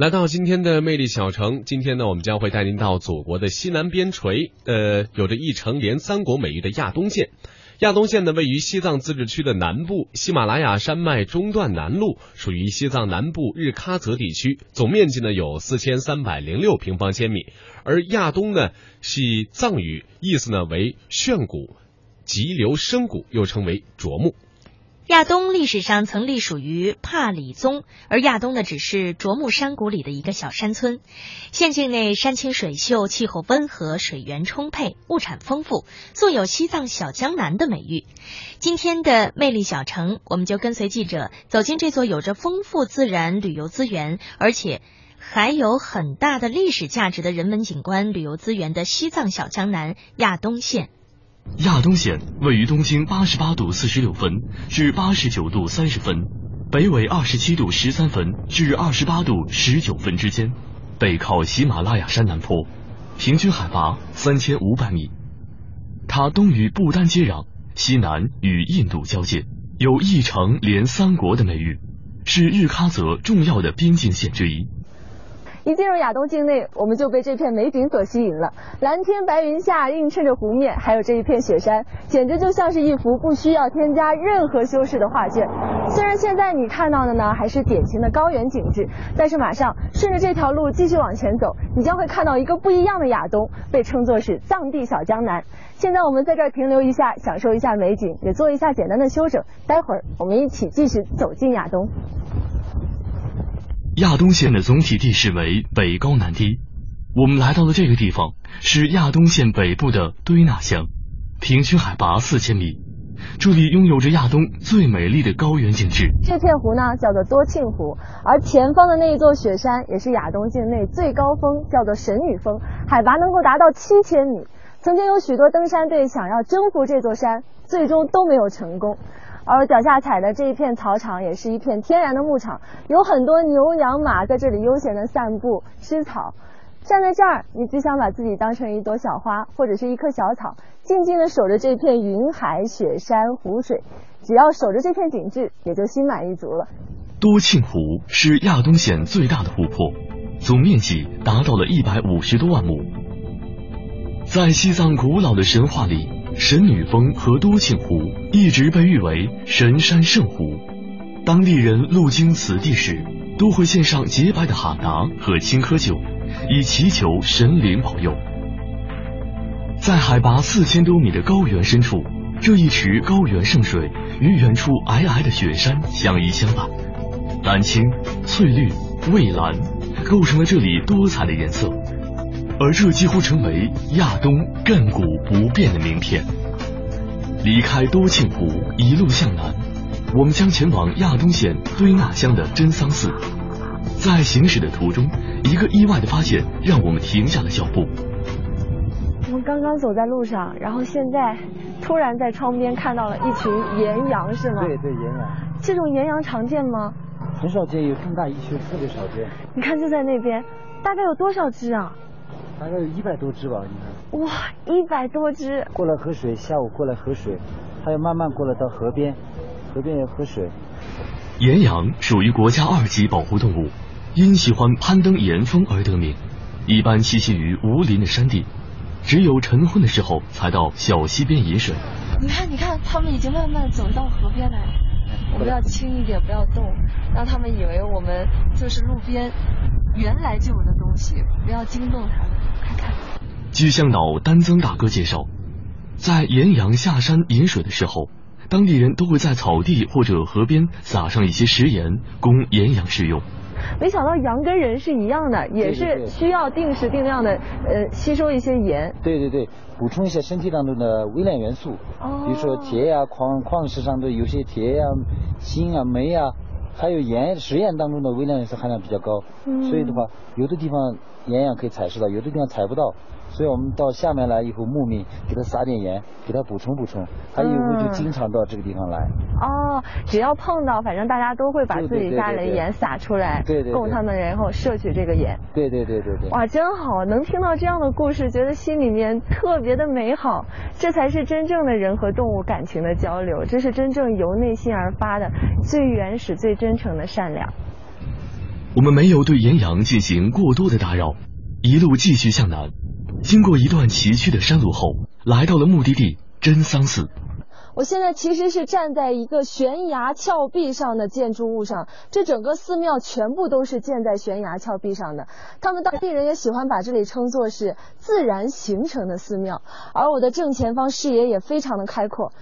来到今天的魅力小城，今天呢，我们将会带您到祖国的西南边陲，呃，有着一城连三国美誉的亚东县。亚东县呢，位于西藏自治区的南部，喜马拉雅山脉中段南麓，属于西藏南部日喀则地区，总面积呢有四千三百零六平方千米。而亚东呢，系藏语，意思呢为炫谷、急流深谷，又称为卓木。亚东历史上曾隶属于帕里宗，而亚东呢只是卓木山谷里的一个小山村。县境内山清水秀，气候温和，水源充沛，物产丰富，素有“西藏小江南”的美誉。今天的魅力小城，我们就跟随记者走进这座有着丰富自然旅游资源，而且还有很大的历史价值的人文景观旅游资源的西藏小江南亚东县。亚东县位于东经八十八度四十六分至八十九度三十分，北纬二十七度十三分至二十八度十九分之间，背靠喜马拉雅山南坡，平均海拔三千五百米。它东与不丹接壤，西南与印度交界，有一城连三国的美誉，是日喀则重要的边境县之一。一进入亚东境内，我们就被这片美景所吸引了。蓝天白云下映衬着湖面，还有这一片雪山，简直就像是一幅不需要添加任何修饰的画卷。虽然现在你看到的呢还是典型的高原景致，但是马上顺着这条路继续往前走，你将会看到一个不一样的亚东，被称作是藏地小江南。现在我们在这儿停留一下，享受一下美景，也做一下简单的休整。待会儿我们一起继续走进亚东。亚东县的总体地势为北高南低。我们来到的这个地方是亚东县北部的堆纳乡，平均海拔四千米。这里拥有着亚东最美丽的高原景致。这片湖呢叫做多庆湖，而前方的那一座雪山也是亚东境内最高峰，叫做神女峰，海拔能够达到七千米。曾经有许多登山队想要征服这座山，最终都没有成功。而脚下踩的这一片草场也是一片天然的牧场，有很多牛羊马在这里悠闲的散步吃草。站在这儿，你只想把自己当成一朵小花或者是一棵小草，静静的守着这片云海、雪山、湖水。只要守着这片景致，也就心满意足了。多庆湖是亚东县最大的湖泊，总面积达到了一百五十多万亩。在西藏古老的神话里。神女峰和多庆湖一直被誉为神山圣湖，当地人路经此地时，都会献上洁白的哈达和青稞酒，以祈求神灵保佑。在海拔四千多米的高原深处，这一池高原圣水与远处皑皑的雪山相依相伴，蓝青、翠绿、蔚蓝，构成了这里多彩的颜色。而这几乎成为亚东亘古不变的名片。离开多庆湖，一路向南，我们将前往亚东县堆纳乡的真桑寺。在行驶的途中，一个意外的发现让我们停下了脚步。我们刚刚走在路上，然后现在突然在窗边看到了一群岩羊，是吗？对对，岩羊。这种岩羊常见吗？很少见，有这么大一群，特别少见。你看，就在那边，大概有多少只啊？大概有一百多只吧，你看。哇，一百多只！过来喝水，下午过来喝水，还要慢慢过来到河边，河边也喝水。岩羊属于国家二级保护动物，因喜欢攀登岩峰而得名，一般栖息于无林的山地，只有晨昏的时候才到小溪边饮水。你看，你看，它们已经慢慢走到河边来了。我们要轻一点，不要动，让他们以为我们就是路边原来就有的东西，不要惊动他们。看看。据向导丹增大哥介绍，在岩羊下山饮水的时候，当地人都会在草地或者河边撒上一些食盐，供岩羊食用。没想到羊跟人是一样的，也是需要定时定量的呃吸收一些盐。对对对，补充一些身体当中的微量元素，比如说铁呀，矿矿石上的有些铁呀、锌啊、镁啊，还有盐，实验当中的微量元素含量比较高，所以的话，有的地方盐羊可以采食到，有的地方采不到。所以我们到下面来以后，牧民给他撒点盐，给他补充补充，他以后就经常到这个地方来。哦，只要碰到，反正大家都会把自己家里的盐撒出来，对对，供他们然后摄取这个盐。对对对对对。哇，真好，能听到这样的故事，觉得心里面特别的美好。这才是真正的人和动物感情的交流，这是真正由内心而发的最原始、最真诚的善良。我们没有对岩羊进行过多的打扰，一路继续向南。经过一段崎岖的山路后，来到了目的地真桑寺。我现在其实是站在一个悬崖峭壁上的建筑物上，这整个寺庙全部都是建在悬崖峭壁上的。他们当地人也喜欢把这里称作是自然形成的寺庙。而我的正前方视野也非常的开阔，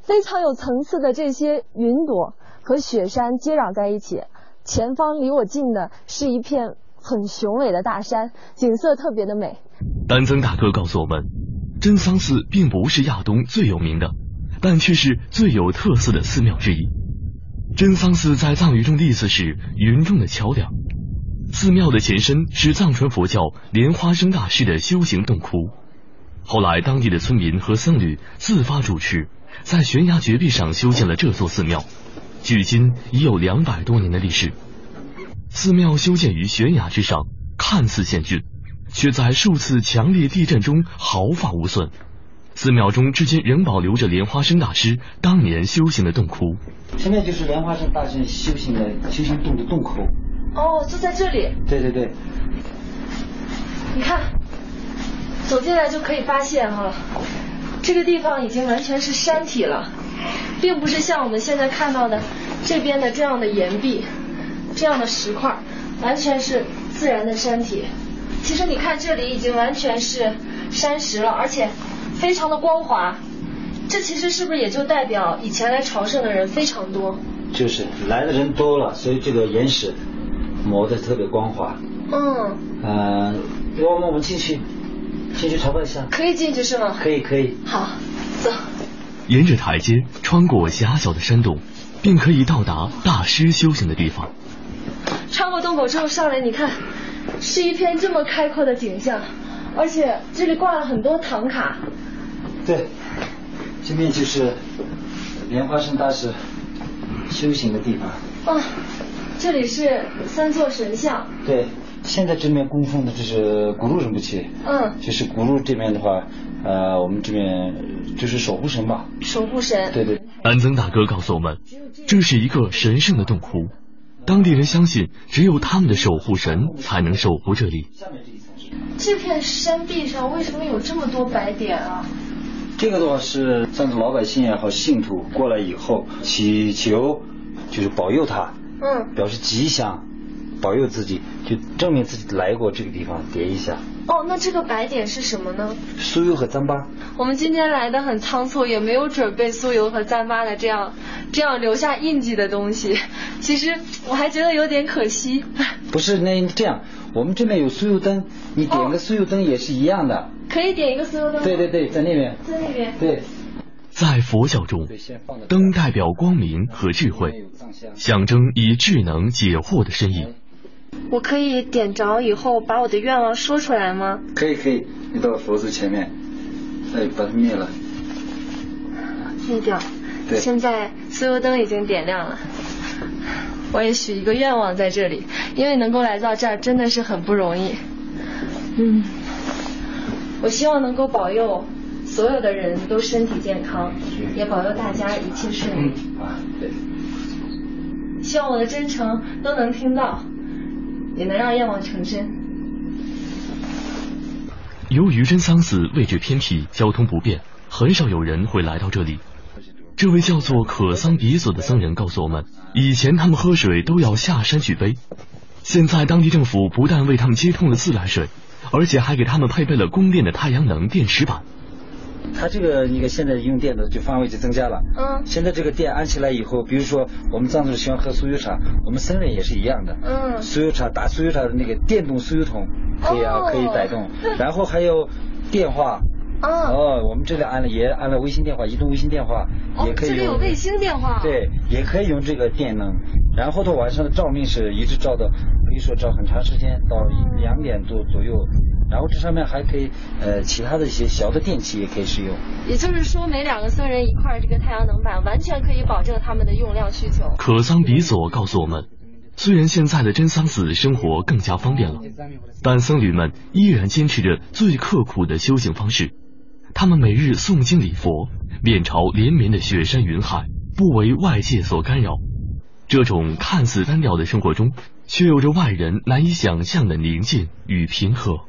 非常有层次的这些云朵和雪山接壤在一起。前方离我近的是一片很雄伟的大山，景色特别的美。丹增大哥告诉我们，真桑寺并不是亚东最有名的。但却是最有特色的寺庙之一。真桑寺在藏语中的意思是“云中的桥梁”。寺庙的前身是藏传佛教莲花生大师的修行洞窟，后来当地的村民和僧侣自发主持，在悬崖绝壁上修建了这座寺庙，距今已有两百多年的历史。寺庙修建于悬崖之上，看似险峻，却在数次强烈地震中毫发无损。寺庙中至今仍保留着莲花生大师当年修行的洞窟。前面就是莲花生大师修行的修行洞的洞口。哦，就在这里。对对对。你看，走进来就可以发现哈，这个地方已经完全是山体了，并不是像我们现在看到的这边的这样的岩壁、这样的石块，完全是自然的山体。其实你看，这里已经完全是山石了，而且。非常的光滑，这其实是不是也就代表以前来朝圣的人非常多？就是来的人多了，所以这个岩石磨得特别光滑。嗯。嗯，我们我们进去，进去朝拜一下。可以进去是吗？可以可以。好，走。沿着台阶穿过狭小的山洞，并可以到达大师修行的地方。穿过洞口之后上来，你看，是一片这么开阔的景象，而且这里挂了很多唐卡。对，这边就是莲花生大师修行的地方。哦，这里是三座神像。对，现在这边供奉的这是古鲁仁不切。嗯。就是古鲁这边的话，呃，我们这边就是守护神吧。守护神。对对。安增大哥告诉我们，这是一个神圣的洞窟，当地人相信只有他们的守护神才能守护这里。这片山壁上为什么有这么多白点啊？这个的话是藏族老百姓也好，信徒过来以后祈求，就是保佑他，嗯，表示吉祥，保佑自己，就证明自己来过这个地方，叠一下。哦，那这个白点是什么呢？酥油和糌粑。我们今天来的很仓促，也没有准备酥油和糌粑的这样这样留下印记的东西。其实我还觉得有点可惜。不是那这样，我们这边有酥油灯，你点个酥油灯也是一样的。可以点一个酥油灯。对对对，在那边。在那边。对。在佛教中，灯代表光明和智慧，象征以智能解惑的身影。我可以点着以后把我的愿望说出来吗？可以可以，你到佛祖前面，哎，把它灭了。灭掉。对。现在酥油灯已经点亮了，我也许一个愿望在这里，因为能够来到这儿真的是很不容易。嗯。我希望能够保佑所有的人都身体健康，也保佑大家一切顺利。啊，对。希望我的真诚都能听到。也能让愿望成真。由于真桑寺位置偏僻，交通不便，很少有人会来到这里。这位叫做可桑比索的僧人告诉我们，以前他们喝水都要下山去背，现在当地政府不但为他们接通了自来水，而且还给他们配备了供电的太阳能电池板。它这个你看现在用电的就范围就增加了。嗯。现在这个电安起来以后，比如说我们藏族喜欢喝酥油茶，我们僧人也是一样的。嗯。酥油茶打酥油茶的那个电动酥油桶可以啊，可以摆动。然后还有电话。哦。我们这里安了也安了卫星电话，移动卫星电话也可以。这里有卫星电话。对，也可以用这个电能。然后它晚上的照明是一直照的，可以说照很长时间，到两点多左右。然后这上面还可以，呃，其他的一些小的电器也可以使用。也就是说，每两个僧人一块这个太阳能板，完全可以保证他们的用量需求。可桑比索告诉我们，虽然现在的真桑寺生活更加方便了，但僧侣们依然坚持着最刻苦的修行方式。他们每日诵经礼佛，面朝连绵的雪山云海，不为外界所干扰。这种看似单调的生活中，却有着外人难以想象的宁静与平和。